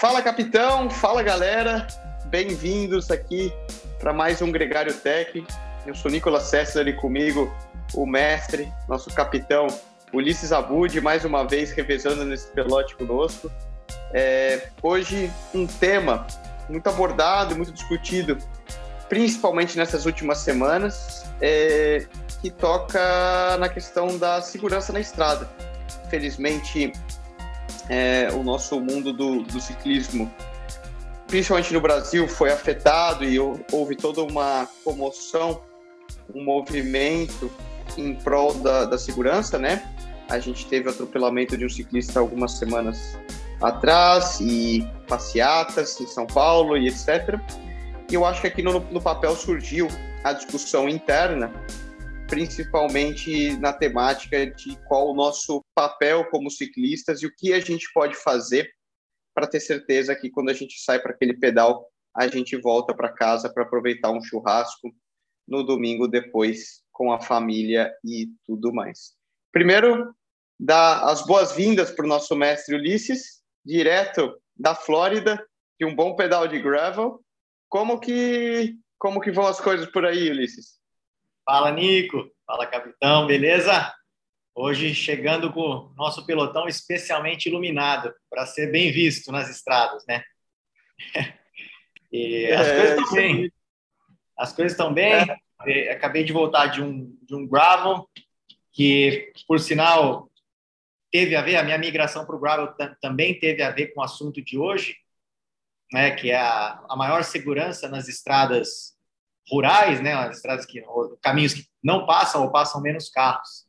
Fala, capitão! Fala, galera! Bem-vindos aqui para mais um Gregário Tech. Eu sou Nicolas César e comigo o mestre, nosso capitão Ulisses Abud, mais uma vez revezando nesse pelote conosco. É, hoje, um tema muito abordado, muito discutido, principalmente nessas últimas semanas, é, que toca na questão da segurança na estrada. Felizmente, é, o nosso mundo do, do, ciclismo, principalmente no Brasil, foi afetado e houve toda uma comoção, um movimento em prol da, da segurança, né? A gente teve atropelamento de um ciclista algumas semanas atrás e passeatas em São Paulo e etc. E eu acho que aqui no, no papel surgiu a discussão interna principalmente na temática de qual o nosso papel como ciclistas e o que a gente pode fazer para ter certeza que quando a gente sai para aquele pedal, a gente volta para casa para aproveitar um churrasco no domingo depois com a família e tudo mais. Primeiro, dar as boas-vindas para o nosso mestre Ulisses, direto da Flórida, de um bom pedal de gravel. Como que como que vão as coisas por aí, Ulisses? Fala, Nico. Fala, capitão. Beleza? Hoje chegando com o nosso pelotão especialmente iluminado para ser bem visto nas estradas, né? E as é, coisas estão bem. As coisas estão bem. É. Acabei de voltar de um, de um gravel, que, por sinal, teve a ver, a minha migração para o gravel também teve a ver com o assunto de hoje, né, que é a, a maior segurança nas estradas rurais, né, as estradas que caminhos que não passam ou passam menos carros.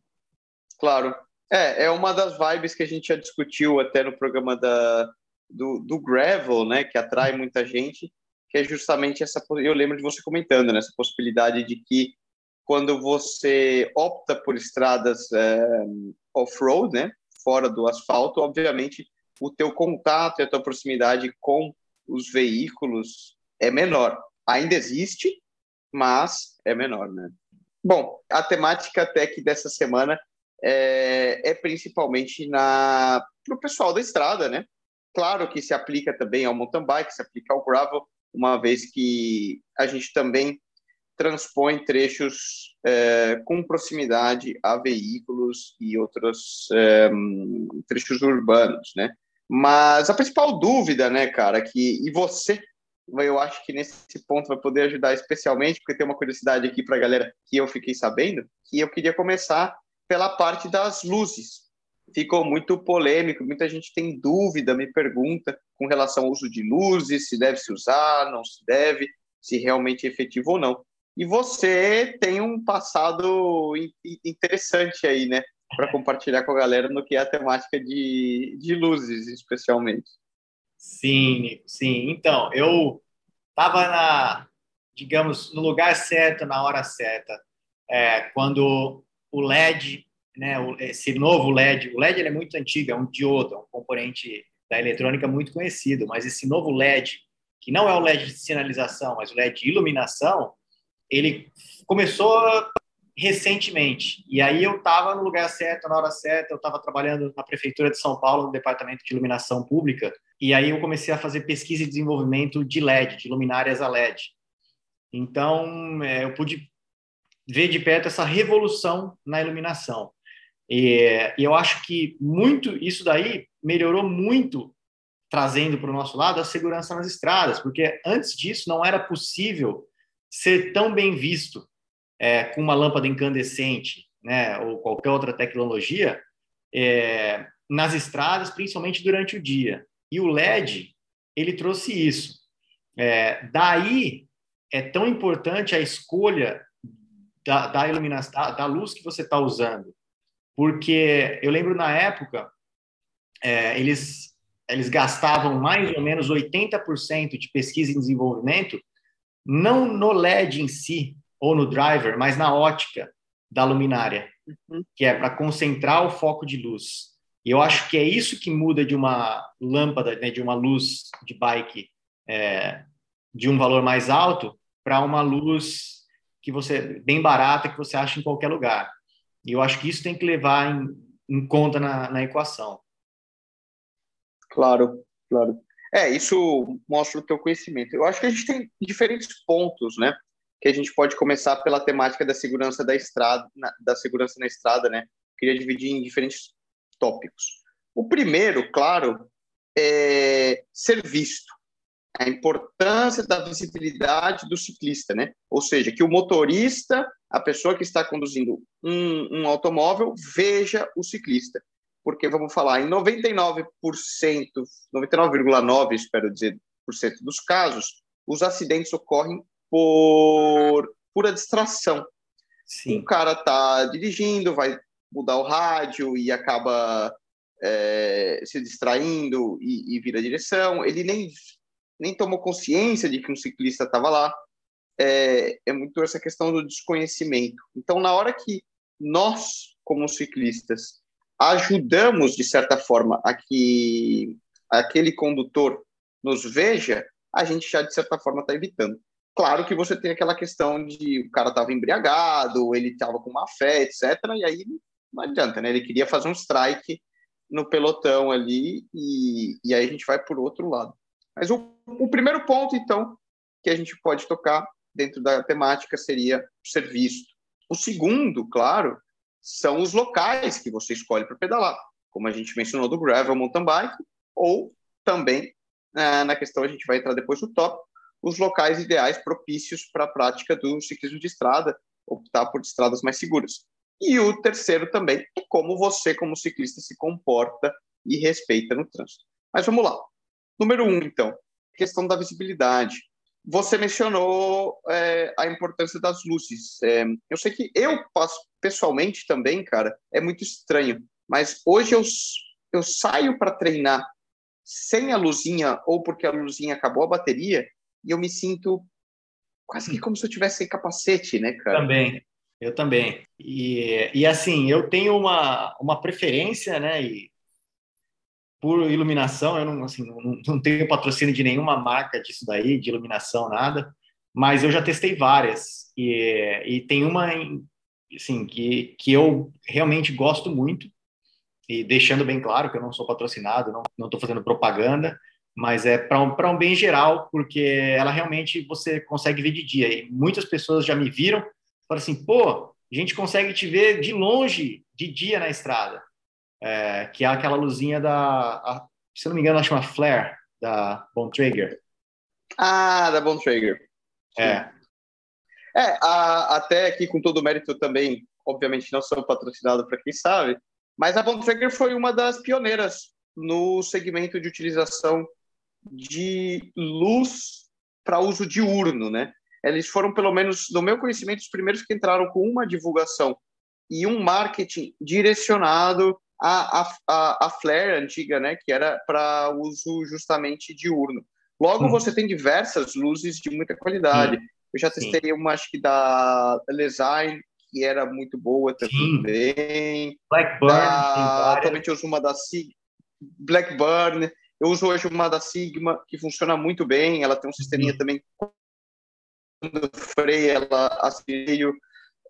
Claro. É, é uma das vibes que a gente já discutiu até no programa da, do, do gravel, né, que atrai muita gente, que é justamente essa. Eu lembro de você comentando, né, essa possibilidade de que quando você opta por estradas é, off-road, né, fora do asfalto, obviamente o teu contato e a tua proximidade com os veículos é menor. Ainda existe, mas é menor, né? Bom, a temática tech dessa semana é, é principalmente na para o pessoal da estrada, né? Claro que se aplica também ao mountain bike, se aplica ao gravel, uma vez que a gente também transpõe trechos é, com proximidade a veículos e outros é, trechos urbanos, né? Mas a principal dúvida, né, cara, que e você eu acho que nesse ponto vai poder ajudar especialmente, porque tem uma curiosidade aqui para a galera que eu fiquei sabendo, que eu queria começar pela parte das luzes. Ficou muito polêmico, muita gente tem dúvida, me pergunta com relação ao uso de luzes, se deve se usar, não se deve, se realmente é efetivo ou não. E você tem um passado interessante aí, né, para compartilhar com a galera no que é a temática de, de luzes, especialmente. Sim, sim. Então, eu estava na, digamos, no lugar certo, na hora certa. É, quando o LED, né, esse novo LED, o LED é muito antigo, é um diodo, é um componente da eletrônica muito conhecido, mas esse novo LED, que não é o LED de sinalização, mas o LED de iluminação, ele começou recentemente. E aí eu estava no lugar certo, na hora certa, eu estava trabalhando na prefeitura de São Paulo, no departamento de iluminação pública, e aí eu comecei a fazer pesquisa e desenvolvimento de LED, de luminárias a LED. Então, é, eu pude ver de perto essa revolução na iluminação. E, e eu acho que muito isso daí melhorou muito trazendo para o nosso lado a segurança nas estradas, porque antes disso não era possível ser tão bem visto é, com uma lâmpada incandescente, né, ou qualquer outra tecnologia, é, nas estradas, principalmente durante o dia. E o LED, ele trouxe isso. É, daí é tão importante a escolha da, da iluminação, da, da, luz que você está usando. Porque eu lembro na época, é, eles, eles gastavam mais ou menos 80% de pesquisa e desenvolvimento, não no LED em si, ou no driver, mas na ótica da luminária, uhum. que é para concentrar o foco de luz. E eu acho que é isso que muda de uma lâmpada, né, de uma luz de bike é, de um valor mais alto para uma luz que você bem barata que você acha em qualquer lugar. E eu acho que isso tem que levar em, em conta na, na equação. Claro, claro. É, isso mostra o teu conhecimento. Eu acho que a gente tem diferentes pontos, né? Que a gente pode começar pela temática da segurança da estrada, da segurança na estrada, né? Queria dividir em diferentes tópicos. O primeiro, claro, é ser visto. A importância da visibilidade do ciclista, né? Ou seja, que o motorista, a pessoa que está conduzindo um, um automóvel, veja o ciclista porque vamos falar, em 99%, 99,9%, espero dizer, por cento dos casos, os acidentes ocorrem por pura distração. Sim. O cara está dirigindo, vai mudar o rádio e acaba é, se distraindo e, e vira a direção. Ele nem, nem tomou consciência de que um ciclista estava lá. É, é muito essa questão do desconhecimento. Então, na hora que nós, como ciclistas, ajudamos, de certa forma, a que aquele condutor nos veja, a gente já, de certa forma, está evitando. Claro que você tem aquela questão de o cara estava embriagado, ele estava com má fé, etc. E aí não adianta, né? Ele queria fazer um strike no pelotão ali e, e aí a gente vai por outro lado. Mas o, o primeiro ponto, então, que a gente pode tocar dentro da temática seria ser visto. O segundo, claro, são os locais que você escolhe para pedalar, como a gente mencionou do gravel mountain bike, ou também é, na questão a gente vai entrar depois no top, os locais ideais propícios para a prática do ciclismo de estrada, optar por estradas mais seguras. E o terceiro também é como você, como ciclista, se comporta e respeita no trânsito. Mas vamos lá. Número um, então, questão da visibilidade. Você mencionou é, a importância das luzes. É, eu sei que eu passo pessoalmente também, cara, é muito estranho. Mas hoje eu, eu saio para treinar sem a luzinha ou porque a luzinha acabou a bateria e eu me sinto quase que como se eu tivesse sem capacete, né, cara? Também, eu também. E, e assim, eu tenho uma, uma preferência, né, e por iluminação, eu não, assim, não, não tenho patrocínio de nenhuma marca disso daí, de iluminação, nada, mas eu já testei várias, e, e tem uma, assim, que, que eu realmente gosto muito, e deixando bem claro que eu não sou patrocinado, não estou fazendo propaganda, mas é para um, um bem geral, porque ela realmente você consegue ver de dia, e muitas pessoas já me viram, falaram assim, pô, a gente consegue te ver de longe, de dia na estrada, é, que é aquela luzinha da, a, se não me engano, ela chama Flare, da Bontrager. Ah, da Bontrager. É. É, a, até aqui com todo o mérito também, obviamente não sou patrocinado para quem sabe, mas a Bontrager foi uma das pioneiras no segmento de utilização de luz para uso diurno, né? Eles foram, pelo menos, no meu conhecimento, os primeiros que entraram com uma divulgação e um marketing direcionado a, a, a Flare antiga, né, que era para uso justamente diurno. Logo, uhum. você tem diversas luzes de muita qualidade. Uhum. Eu já testei Sim. uma, acho que da Design, que era muito boa também. Blackburn. Da, atualmente eu uso uma da Sigma. Blackburn. Eu uso hoje uma da Sigma, que funciona muito bem. Ela tem um sisteminha uhum. também. Quando freia, ela acende.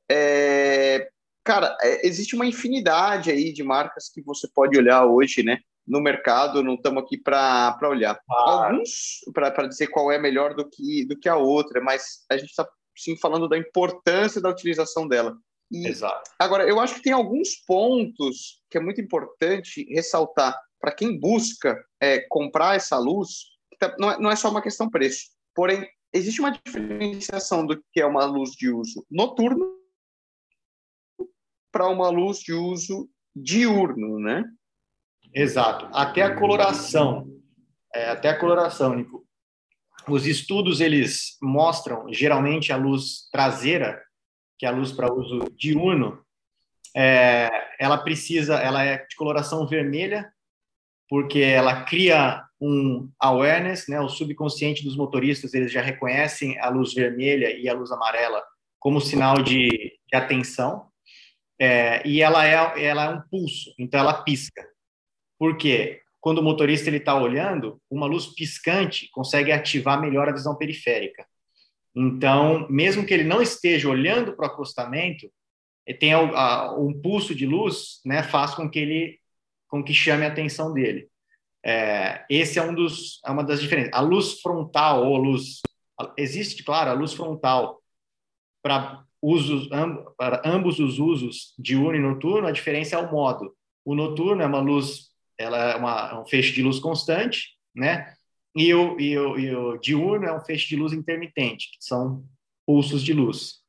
É, cara, é, existe uma infinidade aí de marcas que você pode olhar hoje, né? No mercado, não estamos aqui para olhar. Ah. Alguns, para dizer qual é melhor do que, do que a outra, mas a gente está sim falando da importância da utilização dela. E, Exato. Agora, eu acho que tem alguns pontos que é muito importante ressaltar para quem busca é, comprar essa luz. Tá, não é, não é só uma questão preço, porém existe uma diferenciação do que é uma luz de uso noturno para uma luz de uso diurno, né? Exato. Até a coloração, é, até a coloração, Nico. Os estudos eles mostram geralmente a luz traseira, que é a luz para uso diurno, é, ela precisa, ela é de coloração vermelha, porque ela cria um awareness, né? O subconsciente dos motoristas eles já reconhecem a luz vermelha e a luz amarela como sinal de, de atenção. É, e ela é, ela é um pulso, então ela pisca. Por quê? Quando o motorista ele está olhando, uma luz piscante consegue ativar melhor a visão periférica. Então, mesmo que ele não esteja olhando para o acostamento, tem um pulso de luz, né, faz com que ele, com que chame a atenção dele. É, esse é um dos, é uma das diferenças. A luz frontal ou luz existe, claro, a luz frontal para usos para ambos os usos diurno e noturno. A diferença é o modo. O noturno é uma luz, ela é, uma, é um feixe de luz constante, né? E o, e, o, e o diurno é um feixe de luz intermitente, que são pulsos de luz.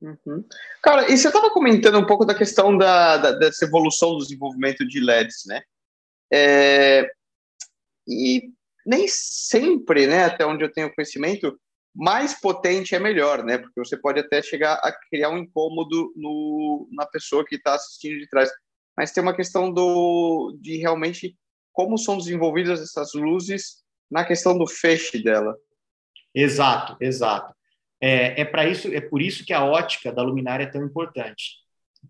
Uhum. Cara, e você estava comentando um pouco da questão da, da, dessa evolução do desenvolvimento de LEDs, né? É, e nem sempre, né, até onde eu tenho conhecimento, mais potente é melhor, né? Porque você pode até chegar a criar um incômodo no, na pessoa que está assistindo de trás. Mas tem uma questão do, de realmente como são desenvolvidas essas luzes na questão do feixe dela. Exato, exato. É, é para isso, é por isso que a ótica da luminária é tão importante,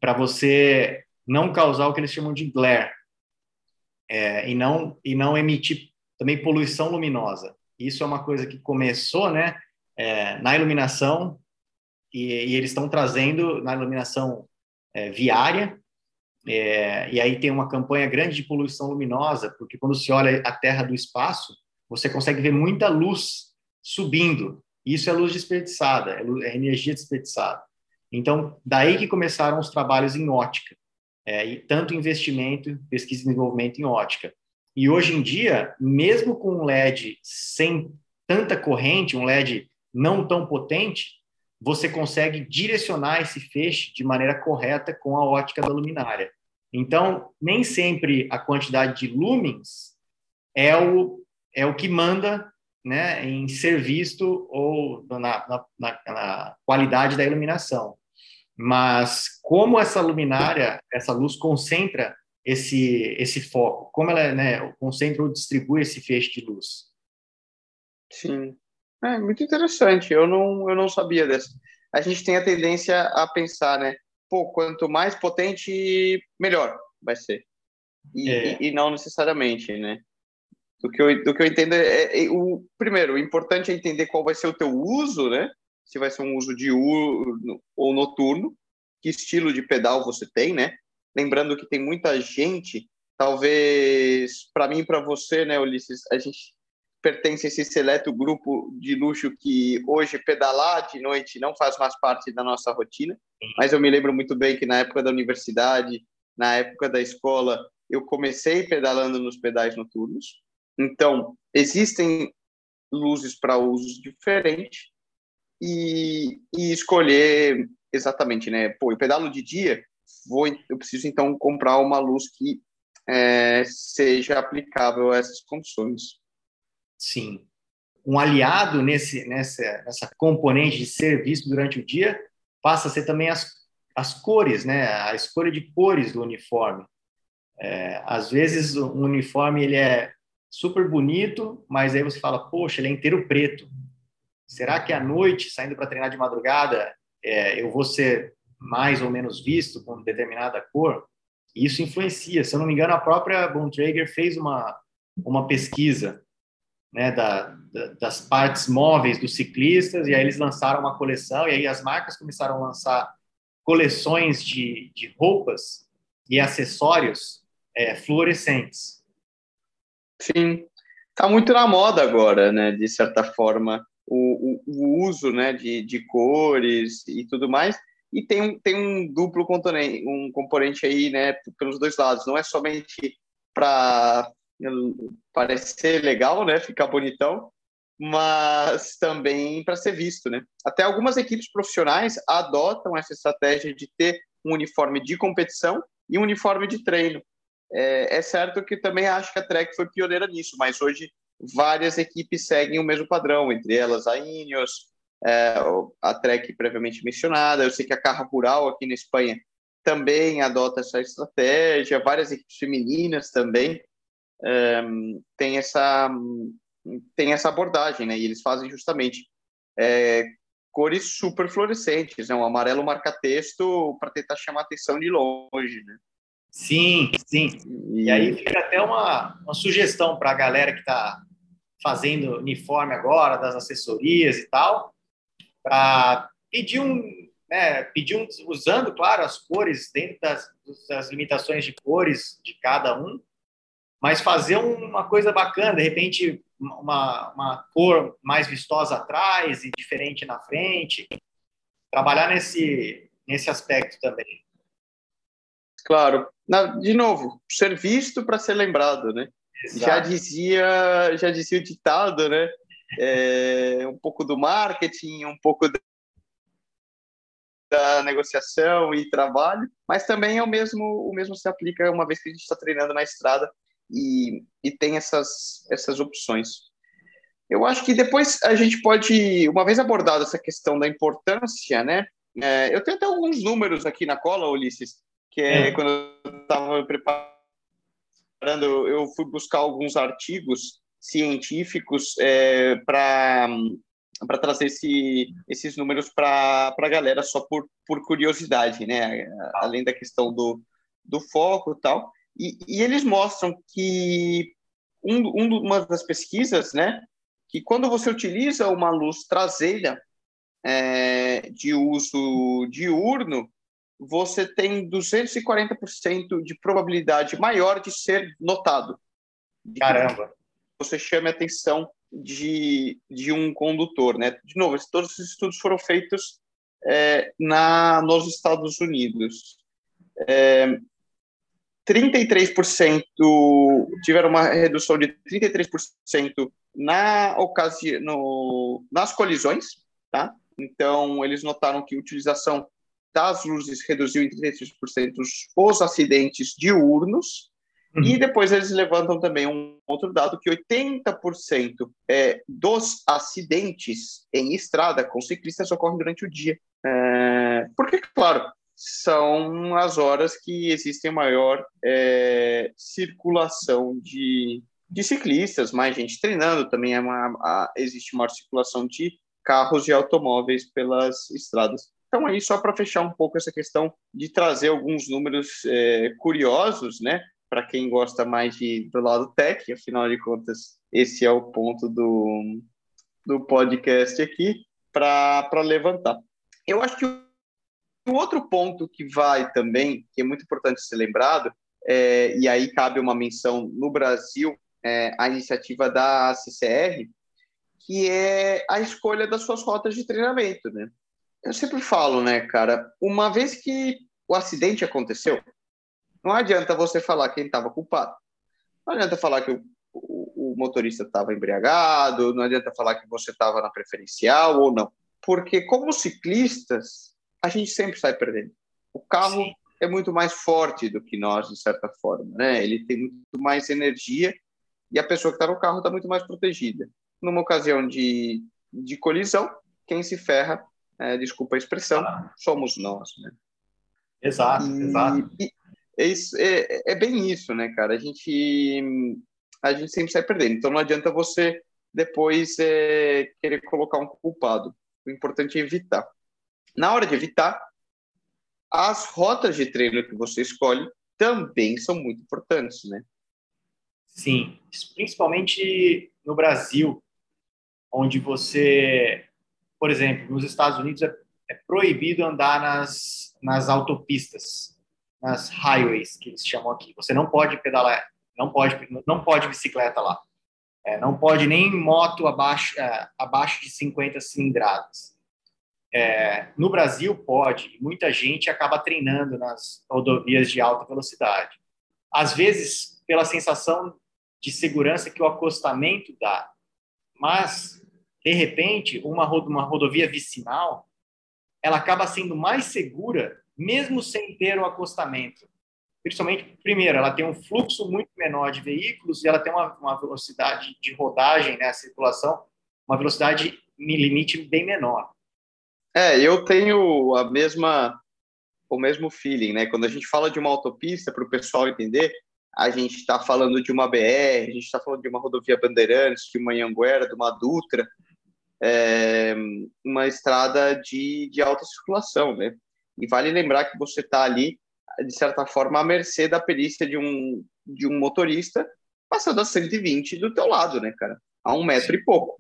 para você não causar o que eles chamam de glare é, e não e não emitir também poluição luminosa. Isso é uma coisa que começou, né, é, na iluminação e, e eles estão trazendo na iluminação é, viária. É, e aí tem uma campanha grande de poluição luminosa, porque quando se olha a Terra do espaço, você consegue ver muita luz subindo. Isso é luz desperdiçada, é, luz, é energia desperdiçada. Então, daí que começaram os trabalhos em ótica, é, e tanto investimento, pesquisa e desenvolvimento em ótica. E hoje em dia, mesmo com um LED sem tanta corrente, um LED não tão potente, você consegue direcionar esse feixe de maneira correta com a ótica da luminária. Então, nem sempre a quantidade de lumens é o, é o que manda né, em ser visto ou na, na, na, qualidade da iluminação. Mas como essa luminária, essa luz concentra esse, esse foco, como ela né, concentra ou distribui esse feixe de luz. Sim, é muito interessante. Eu não, eu não sabia dessa. A gente tem a tendência a pensar, né? Pô, quanto mais potente, melhor vai ser. E, é. e, e não necessariamente, né? Do que eu, do que eu entendo é, é, o primeiro, o importante é entender qual vai ser o teu uso, né? Se vai ser um uso diurno ou noturno, que estilo de pedal você tem, né? Lembrando que tem muita gente, talvez para mim, para você, né, Ulisses, a gente pertence a esse seleto grupo de luxo que hoje pedalar de noite não faz mais parte da nossa rotina, mas eu me lembro muito bem que na época da universidade, na época da escola, eu comecei pedalando nos pedais noturnos. Então, existem luzes para usos diferentes e, e, escolher exatamente, né? Pô, eu pedalo de dia, vou, eu preciso então comprar uma luz que é, seja aplicável a essas condições. Sim. Um aliado nesse, nessa, nessa componente de ser visto durante o dia passa a ser também as, as cores, né? A escolha de cores do uniforme. É, às vezes o uniforme ele é super bonito, mas aí você fala, poxa, ele é inteiro preto. Será que à noite, saindo para treinar de madrugada, é, eu vou ser mais ou menos visto com determinada cor? Isso influencia. Se eu não me engano, a própria Bontrager fez uma, uma pesquisa né, da, da, das partes móveis dos ciclistas, e aí eles lançaram uma coleção, e aí as marcas começaram a lançar coleções de, de roupas e acessórios é, fluorescentes. Sim, está muito na moda agora, né, de certa forma, o, o, o uso né, de, de cores e tudo mais, e tem um, tem um duplo componente, um componente aí, né, pelos dois lados, não é somente para parecer legal, né? Ficar bonitão, mas também para ser visto, né? Até algumas equipes profissionais adotam essa estratégia de ter um uniforme de competição e um uniforme de treino. É, é certo que também acho que a Trek foi pioneira nisso, mas hoje várias equipes seguem o mesmo padrão, entre elas a Ineos, é, a Trek previamente mencionada. Eu sei que a Carra Rural aqui na Espanha também adota essa estratégia, várias equipes femininas também um, tem essa tem essa abordagem, né? E eles fazem justamente é, cores super fluorescentes, né? Um amarelo marca-texto para tentar chamar atenção de longe, né? Sim, sim. E, aí fica até uma, uma sugestão para a galera que está fazendo uniforme agora, das assessorias e tal, para pedir um, né, pedir um, usando, claro, as cores dentro das, das limitações de cores de cada um, mas fazer uma coisa bacana, de repente uma, uma cor mais vistosa atrás e diferente na frente, trabalhar nesse, nesse aspecto também. Claro. Na, de novo, ser visto para ser lembrado, né? Exato. Já dizia, já dizia o ditado, né? É, um pouco do marketing, um pouco da negociação e trabalho, mas também é o mesmo, o mesmo se aplica uma vez que a gente está treinando na estrada e, e tem essas, essas opções. Eu acho que depois a gente pode, uma vez abordada essa questão da importância, né? É, eu tenho até alguns números aqui na cola, Ulisses, que é, é. quando eu estava preparando, eu fui buscar alguns artigos científicos é, para para trazer esse, esses números para a galera só por, por curiosidade, né? Além da questão do, do foco e tal. E, e eles mostram que um, um, uma das pesquisas, né, que quando você utiliza uma luz traseira é, de uso diurno, você tem 240% de probabilidade maior de ser notado. Caramba! Você chame a atenção de, de um condutor, né? De novo, todos esses estudos foram feitos é, na, nos Estados Unidos. É, 33% tiveram uma redução de 33% na ocasião, no, nas colisões, tá? Então, eles notaram que utilização das luzes reduziu em 33% os acidentes diurnos, uhum. e depois eles levantam também um outro dado, que 80% é, dos acidentes em estrada com ciclistas ocorrem durante o dia. É, porque, claro, são as horas que existem maior é, circulação de, de ciclistas, mais gente treinando, também é uma, a, existe maior circulação de carros e automóveis pelas estradas. Então, aí, só para fechar um pouco essa questão de trazer alguns números é, curiosos, né, para quem gosta mais de, do lado tech, afinal de contas, esse é o ponto do, do podcast aqui, para levantar. Eu acho que o outro ponto que vai também, que é muito importante ser lembrado, é, e aí cabe uma menção no Brasil, é, a iniciativa da CCR, que é a escolha das suas rotas de treinamento, né? Eu sempre falo, né, cara, uma vez que o acidente aconteceu, não adianta você falar quem estava culpado. Não adianta falar que o, o, o motorista estava embriagado, não adianta falar que você estava na preferencial ou não. Porque como ciclistas, a gente sempre sai perdendo. O carro Sim. é muito mais forte do que nós, de certa forma, né? Ele tem muito mais energia e a pessoa que está no carro está muito mais protegida. Numa ocasião de, de colisão, quem se ferra, é, desculpa a expressão, ah. somos nós, né? Exato, e, exato. E é, isso, é, é bem isso, né, cara? A gente, a gente sempre sai perdendo. Então não adianta você depois é, querer colocar um culpado. O importante é evitar. Na hora de evitar, as rotas de treino que você escolhe também são muito importantes, né? Sim, principalmente no Brasil, onde você, por exemplo, nos Estados Unidos é, é proibido andar nas, nas autopistas, nas highways que eles chamam aqui. Você não pode pedalar, não pode, não pode bicicleta lá, é, não pode nem moto abaixo, é, abaixo de 50 cilindradas. É, no Brasil pode, muita gente acaba treinando nas rodovias de alta velocidade. Às vezes, pela sensação de segurança que o acostamento dá, mas, de repente, uma, rodovia vicinal, ela acaba sendo mais segura, mesmo sem ter o acostamento. Principalmente, primeiro, ela tem um fluxo muito menor de veículos e ela tem uma, uma velocidade de rodagem, né, a circulação, uma velocidade limite bem menor. É, eu tenho a mesma o mesmo feeling, né? Quando a gente fala de uma autopista, para o pessoal entender, a gente está falando de uma BR, a gente está falando de uma rodovia Bandeirantes, de uma Anhanguera, de uma Dutra, é, uma estrada de, de alta circulação, né? E vale lembrar que você está ali, de certa forma, à mercê da perícia de um, de um motorista passando a 120 do teu lado, né, cara? A um metro e pouco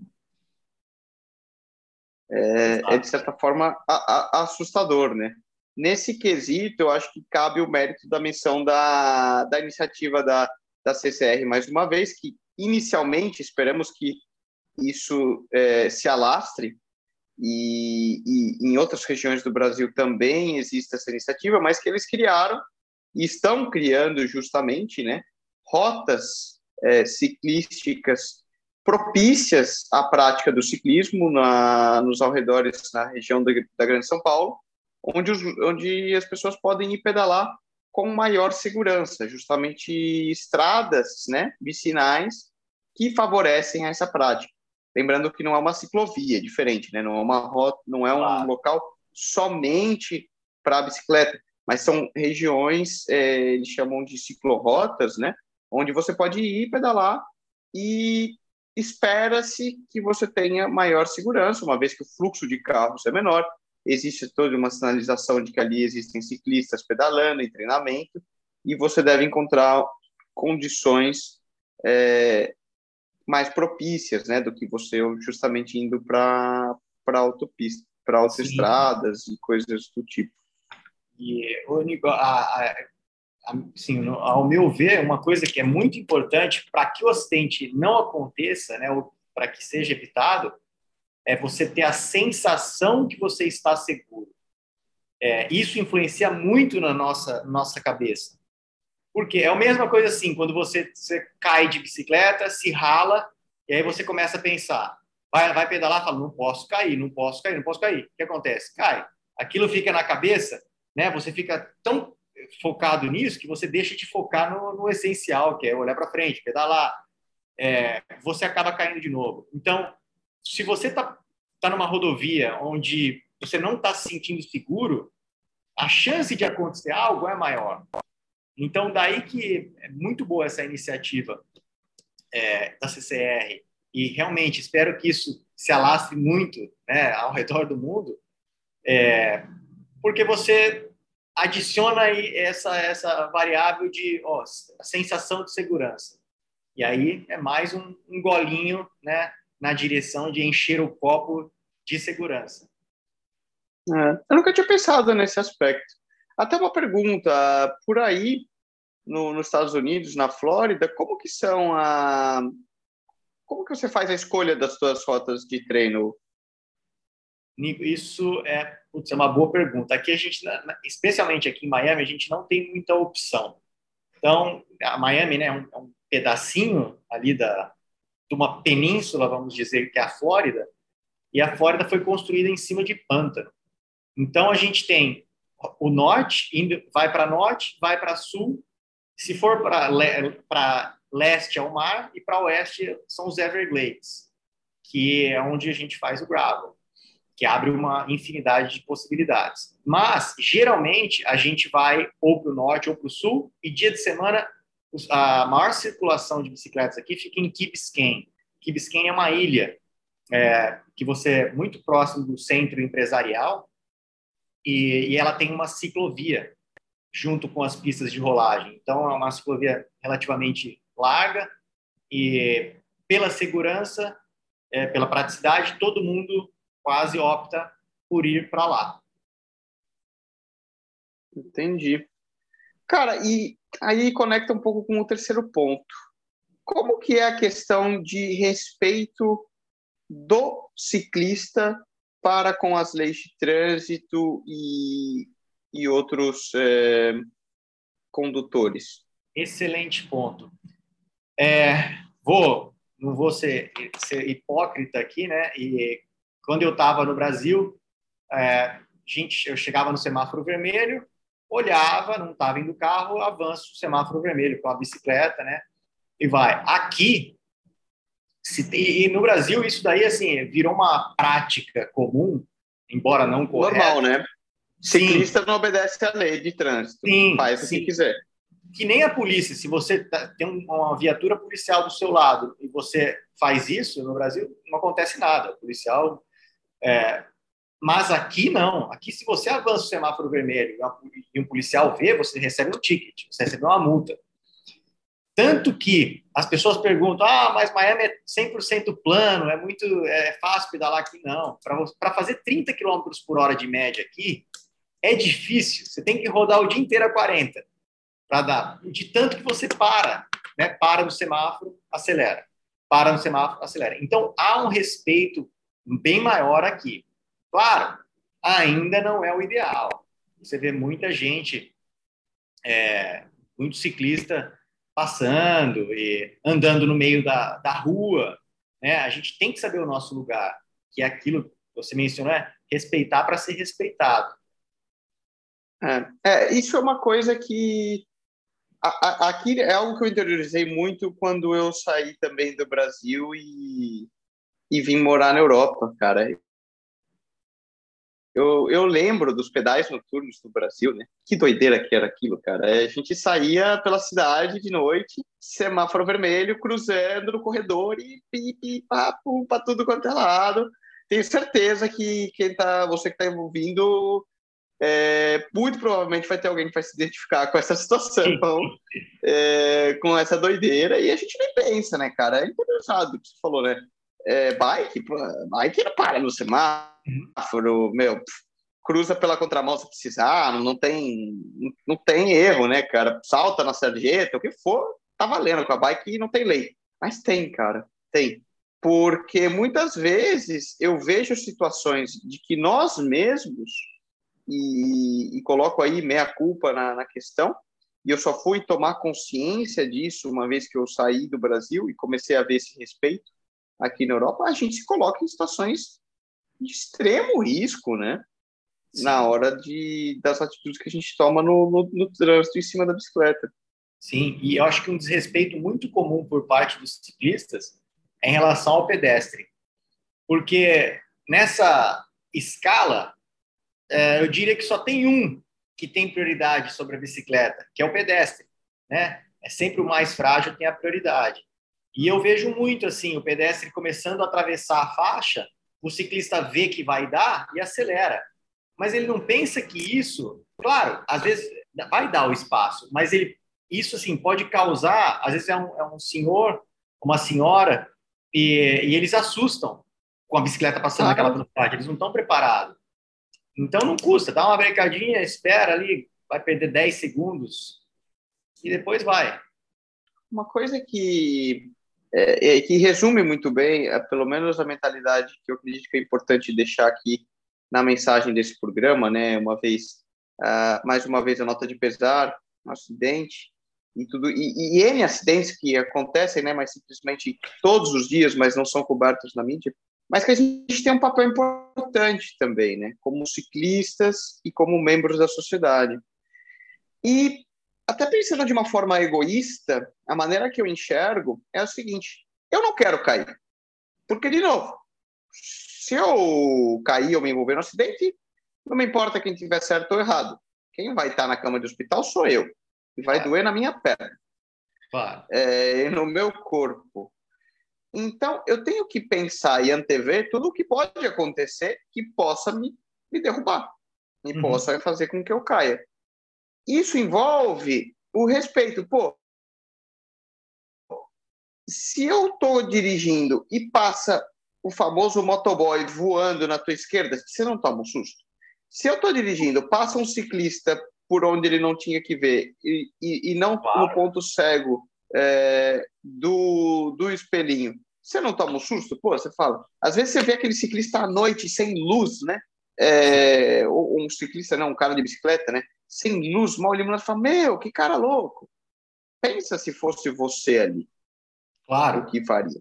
é, é de certa forma a, a, assustador, né? Nesse quesito, eu acho que cabe o mérito da missão da, da iniciativa da, da CCR mais uma vez, que inicialmente esperamos que isso é, se alastre e, e, em outras regiões do Brasil também existe essa iniciativa, mas que eles criaram e estão criando justamente, né, rotas é, ciclísticas propícias à prática do ciclismo na, nos arredores na região da, da Grande São Paulo, onde, os, onde as pessoas podem ir pedalar com maior segurança, justamente estradas, né, vicinais que favorecem essa prática. Lembrando que não é uma ciclovia, é diferente, né? Não é uma rota, não é um claro. local somente para bicicleta, mas são regiões, é, eles chamam de ciclorotas, né? Onde você pode ir pedalar e espera-se que você tenha maior segurança, uma vez que o fluxo de carros é menor, existe toda uma sinalização de que ali existem ciclistas pedalando em treinamento, e você deve encontrar condições é, mais propícias, né, do que você justamente indo para para autopista, para autoestradas e coisas do tipo. E o assim, ao meu ver, uma coisa que é muito importante para que o acidente não aconteça, né, para que seja evitado, é você ter a sensação que você está seguro. É, isso influencia muito na nossa nossa cabeça. Porque é a mesma coisa assim, quando você, você cai de bicicleta, se rala, e aí você começa a pensar, vai, vai pedalar, fala, não posso cair, não posso cair, não posso cair. O que acontece? Cai. Aquilo fica na cabeça, né? Você fica tão focado nisso que você deixa de focar no, no essencial, que é olhar para frente, pedalar. É, você acaba caindo de novo. Então, se você está tá numa rodovia onde você não está se sentindo seguro, a chance de acontecer algo é maior. Então, daí que é muito boa essa iniciativa é, da CCR e realmente espero que isso se alastre muito né, ao redor do mundo, é, porque você adiciona aí essa, essa variável de ó, sensação de segurança. E aí é mais um, um golinho né, na direção de encher o copo de segurança. É, eu nunca tinha pensado nesse aspecto. Até uma pergunta, por aí, no, nos Estados Unidos, na Flórida, como que são a... Como que você faz a escolha das suas rotas de treino? Isso é, putz, é uma boa pergunta. Aqui a gente, especialmente aqui em Miami, a gente não tem muita opção. Então, a Miami né, é um, é um pedacinho ali da, de uma península, vamos dizer, que é a Flórida, e a Flórida foi construída em cima de pântano. Então, a gente tem o norte, indo, vai para norte, vai para sul. Se for para le, leste, é o mar, e para oeste são os Everglades, que é onde a gente faz o gravel, que abre uma infinidade de possibilidades. Mas, geralmente, a gente vai ou para o norte ou para o sul, e dia de semana, a maior circulação de bicicletas aqui fica em Key Biscayne. Key Biscayne é uma ilha é, que você é muito próximo do centro empresarial, e, e ela tem uma ciclovia junto com as pistas de rolagem. Então, é uma ciclovia relativamente larga e, pela segurança, é, pela praticidade, todo mundo quase opta por ir para lá. Entendi. Cara, e aí conecta um pouco com o terceiro ponto. Como que é a questão de respeito do ciclista para com as leis de trânsito e, e outros é, condutores? Excelente ponto. É, vou, não vou ser, ser, hipócrita aqui, né? E quando eu estava no Brasil, é, gente, eu chegava no semáforo vermelho, olhava, não estava indo carro, avanço o semáforo vermelho com a bicicleta, né? E vai. Aqui se, e no Brasil, isso daí, assim, virou uma prática comum, embora não correta. Normal, né? Ciclista sim. não obedece à lei de trânsito. Sim, faz o que quiser. Que nem a polícia. Se você tá, tem uma viatura policial do seu lado e você faz isso, no Brasil não acontece nada. O policial. É... Mas aqui não. Aqui, se você avança o semáforo vermelho e um policial vê, você recebe um ticket, você recebe uma multa. Tanto que as pessoas perguntam: ah, mas Miami é 100% plano, é muito é fácil pedalar aqui. Não. Para fazer 30 km por hora de média aqui, é difícil. Você tem que rodar o dia inteiro a 40 para dar. De tanto que você para. né? Para no semáforo, acelera. Para no semáforo, acelera. Então, há um respeito bem maior aqui. Claro, ainda não é o ideal. Você vê muita gente, é, muito ciclista passando e andando no meio da, da rua. Né? A gente tem que saber o nosso lugar, que é aquilo que você mencionou, é respeitar para ser respeitado. É, é, isso é uma coisa que a, a, aqui é algo que eu interiorizei muito quando eu saí também do Brasil e, e vim morar na Europa, cara. Eu, eu lembro dos pedais noturnos do Brasil, né? Que doideira que era aquilo, cara. É, a gente saía pela cidade de noite, semáforo vermelho, cruzando no corredor e pipi, papo, para tudo quanto é lado. Tenho certeza que quem tá, você que está envolvido, é, muito provavelmente vai ter alguém que vai se identificar com essa situação, é, com essa doideira, e a gente nem pensa, né, cara? É interessado o que você falou, né? É, bike, bike não para no semáforo semáforo, meu, cruza pela contramão se precisar, não tem, não tem erro, né, cara? Salta na sarjeta, o que for, tá valendo com a bike e não tem lei. Mas tem, cara, tem. Porque muitas vezes eu vejo situações de que nós mesmos, e, e coloco aí meia culpa na, na questão, e eu só fui tomar consciência disso uma vez que eu saí do Brasil e comecei a ver esse respeito aqui na Europa, a gente se coloca em situações extremo risco, né? Sim. Na hora de, das atitudes que a gente toma no, no, no trânsito em cima da bicicleta. Sim, e eu acho que um desrespeito muito comum por parte dos ciclistas é em relação ao pedestre. Porque nessa escala, é, eu diria que só tem um que tem prioridade sobre a bicicleta, que é o pedestre, né? É sempre o mais frágil tem a prioridade. E eu vejo muito assim, o pedestre começando a atravessar a faixa, o ciclista vê que vai dar e acelera. Mas ele não pensa que isso, claro, às vezes vai dar o espaço, mas ele isso assim pode causar, às vezes é um, é um senhor, uma senhora e, e, eles assustam com a bicicleta passando naquela velocidade, eles não estão preparados. Então não custa, dá uma brecadinha, espera ali, vai perder 10 segundos e depois vai. Uma coisa que é, é, que resume muito bem, é, pelo menos a mentalidade que eu acredito que é importante deixar aqui na mensagem desse programa, né? Uma vez, uh, mais uma vez a nota de pesar, um acidente e tudo e, e N acidentes que acontecem, né? Mas simplesmente todos os dias, mas não são cobertos na mídia. Mas que a gente tem um papel importante também, né? Como ciclistas e como membros da sociedade. E até pensando de uma forma egoísta, a maneira que eu enxergo é o seguinte: eu não quero cair. Porque, de novo, se eu cair ou me envolver no acidente, não me importa quem tiver certo ou errado. Quem vai estar na cama de hospital sou eu. E vai doer na minha perna. Claro. É, no meu corpo. Então, eu tenho que pensar e antever tudo o que pode acontecer que possa me, me derrubar. E uhum. possa fazer com que eu caia. Isso envolve o respeito. Pô, se eu estou dirigindo e passa o famoso motoboy voando na tua esquerda, você não toma um susto. Se eu estou dirigindo, passa um ciclista por onde ele não tinha que ver e, e, e não claro. no ponto cego é, do, do espelhinho, você não toma um susto? Pô, você fala. Às vezes você vê aquele ciclista à noite sem luz, né? É, ou um ciclista, não, um cara de bicicleta, né? Sem luz, mal iluminado, fala, meu, que cara louco. Pensa se fosse você ali. Claro. O que faria.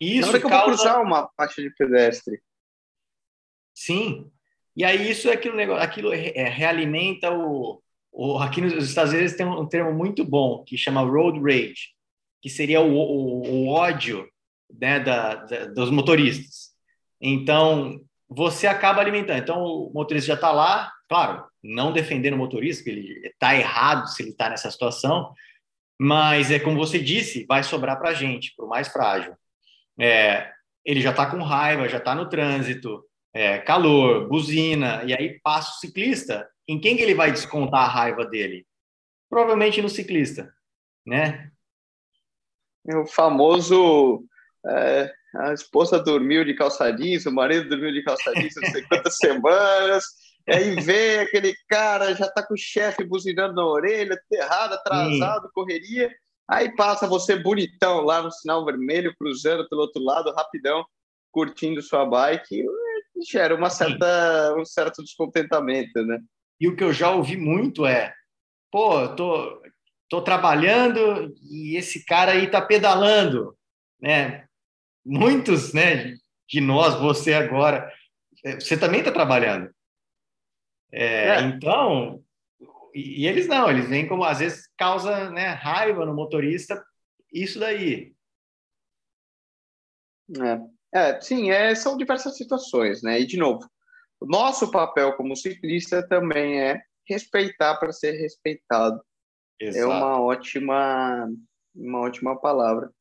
Isso Na hora que causa... eu vou cruzar uma faixa de pedestre. Sim. E aí isso é aquilo, aquilo é, realimenta o, o... Aqui nos Estados Unidos tem um termo muito bom que chama road rage, que seria o, o, o ódio né, da, da, dos motoristas. Então, você acaba alimentando. Então, o motorista já está lá, claro, não defendendo o motorista, que ele está errado se ele está nessa situação, mas é como você disse, vai sobrar para a gente, para o mais frágil. É, ele já está com raiva, já está no trânsito, é, calor, buzina, e aí passa o ciclista. Em quem que ele vai descontar a raiva dele? Provavelmente no ciclista, né? O famoso é, a esposa dormiu de calça jeans, o marido dormiu de calça jeans não sei quantas semanas, e aí vê aquele cara, já tá com o chefe buzinando na orelha, errado, atrasado, Sim. correria, Aí passa você bonitão lá no sinal vermelho, cruzando pelo outro lado, rapidão, curtindo sua bike, gera uma certa, um certo descontentamento, né? E o que eu já ouvi muito é, pô, tô, tô trabalhando e esse cara aí tá pedalando, né? Muitos, né, de nós, você agora, é, você também está trabalhando. É, é. Então, e, e, eles não, eles vêm como às vezes causa né, raiva no motorista, isso daí. É, é sim, é, são diversas situações, né? E de novo, o nosso papel como ciclista também é respeitar para ser respeitado. É Exato. É uma ótima, uma ótima palavra.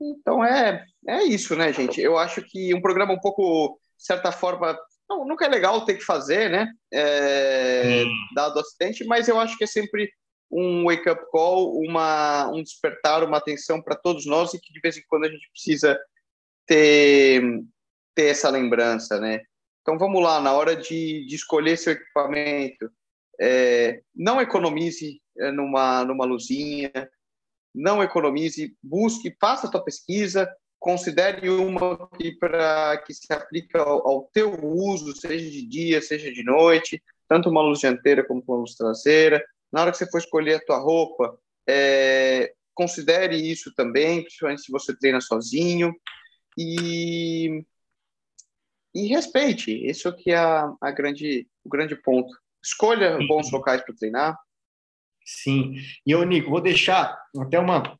Então é, é isso, né, gente? Eu acho que um programa um pouco, de certa forma, não, nunca é legal ter que fazer, né? É, dado o acidente, mas eu acho que é sempre um wake-up call, uma, um despertar, uma atenção para todos nós e que de vez em quando a gente precisa ter, ter essa lembrança, né? Então vamos lá, na hora de, de escolher seu equipamento, é, não economize é, numa, numa luzinha, não economize, busque, faça a tua pesquisa, considere uma que, pra, que se aplica ao, ao teu uso, seja de dia, seja de noite, tanto uma luz dianteira como uma luz traseira. Na hora que você for escolher a tua roupa, é, considere isso também, principalmente se você treina sozinho. E, e respeite, isso que é a, a grande, o grande ponto. Escolha bons locais para treinar, Sim. E eu, Nico, vou deixar até uma,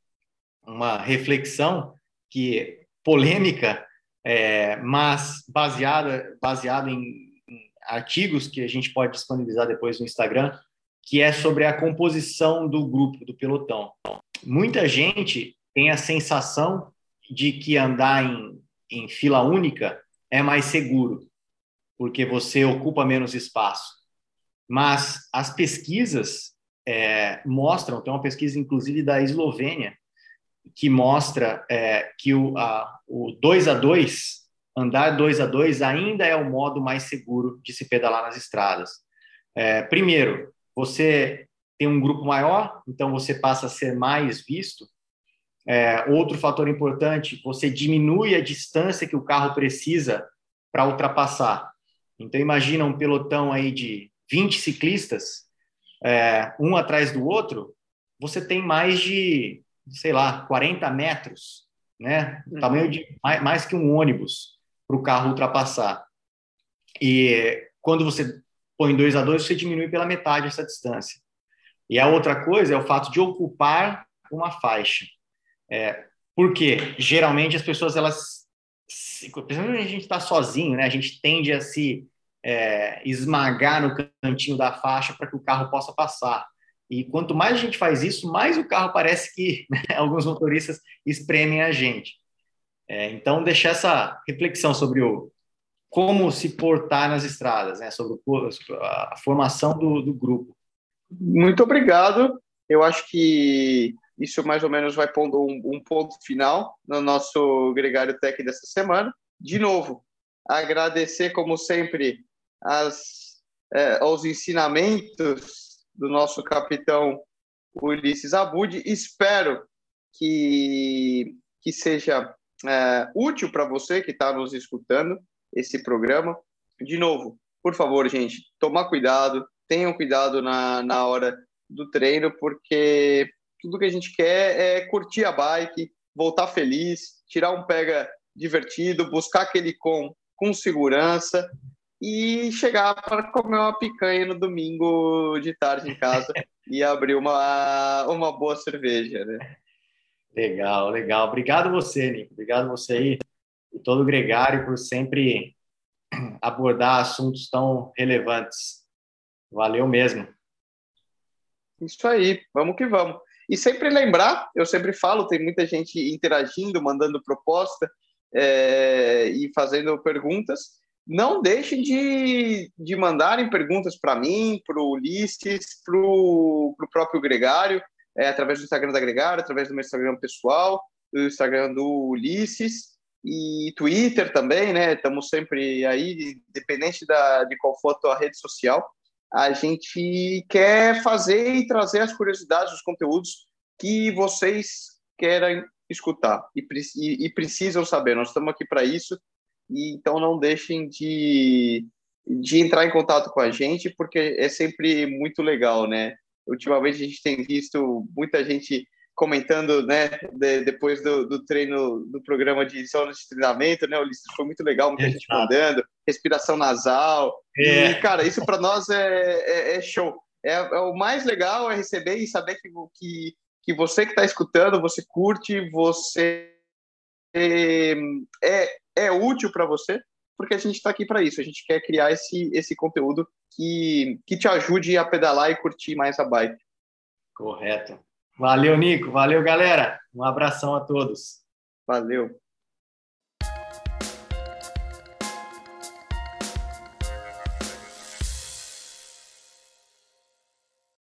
uma reflexão que polêmica, é, mas baseada, baseada em, em artigos que a gente pode disponibilizar depois no Instagram, que é sobre a composição do grupo, do pelotão. Muita gente tem a sensação de que andar em, em fila única é mais seguro, porque você ocupa menos espaço. Mas as pesquisas é, mostram, tem uma pesquisa inclusive da Eslovênia, que mostra é, que o, a, o 2 a 2 andar 2 a 2 ainda é o modo mais seguro de se pedalar nas estradas. É, primeiro, você tem um grupo maior, então você passa a ser mais visto. É, outro fator importante, você diminui a distância que o carro precisa para ultrapassar. Então, imagina um pelotão aí de 20 ciclistas, é, um atrás do outro, você tem mais de, sei lá, 40 metros, né? Uhum. Tamanho de mais, mais que um ônibus para o carro ultrapassar. E quando você põe dois a dois, você diminui pela metade essa distância. E a outra coisa é o fato de ocupar uma faixa. É, porque geralmente as pessoas elas, principalmente a gente está sozinho, né? A gente tende a se é, esmagar no cantinho da faixa para que o carro possa passar. E quanto mais a gente faz isso, mais o carro parece que né, alguns motoristas espremem a gente. É, então, deixar essa reflexão sobre o como se portar nas estradas, né, sobre a formação do, do grupo. Muito obrigado. Eu acho que isso mais ou menos vai pondo um, um ponto final no nosso Gregário Tech dessa semana. De novo, agradecer, como sempre, é, aos ensinamentos do nosso capitão Ulisses Abud. Espero que, que seja é, útil para você que está nos escutando esse programa. De novo, por favor, gente, tomar cuidado, tenham cuidado na, na hora do treino, porque tudo que a gente quer é curtir a bike, voltar feliz, tirar um pega divertido, buscar aquele com com segurança e chegar para comer uma picanha no domingo de tarde em casa e abrir uma, uma boa cerveja, né? Legal, legal. Obrigado você, Nico. Obrigado você aí e todo o gregário por sempre abordar assuntos tão relevantes. Valeu mesmo. Isso aí, vamos que vamos. E sempre lembrar, eu sempre falo, tem muita gente interagindo, mandando proposta é, e fazendo perguntas não deixem de, de mandarem perguntas para mim, para o Ulisses, para o próprio Gregário, é, através do Instagram da Gregário, através do meu Instagram pessoal, do Instagram do Ulisses e Twitter também, né? Estamos sempre aí, independente da, de qual for a tua rede social. A gente quer fazer e trazer as curiosidades, os conteúdos que vocês querem escutar e, e, e precisam saber. Nós estamos aqui para isso, e então não deixem de, de entrar em contato com a gente, porque é sempre muito legal, né? Ultimamente a gente tem visto muita gente comentando, né, de, depois do, do, treino do programa de zona de treinamento, né, Ulisses, foi muito legal, muita Exato. gente mandando, respiração nasal, é. e, cara, isso para nós é, é, é show. É, é, o mais legal é receber e saber que, que, que você que está escutando, você curte, você é, é útil para você, porque a gente está aqui para isso, a gente quer criar esse, esse conteúdo que, que te ajude a pedalar e curtir mais a bike. Correto. Valeu, Nico. Valeu, galera. Um abração a todos. Valeu.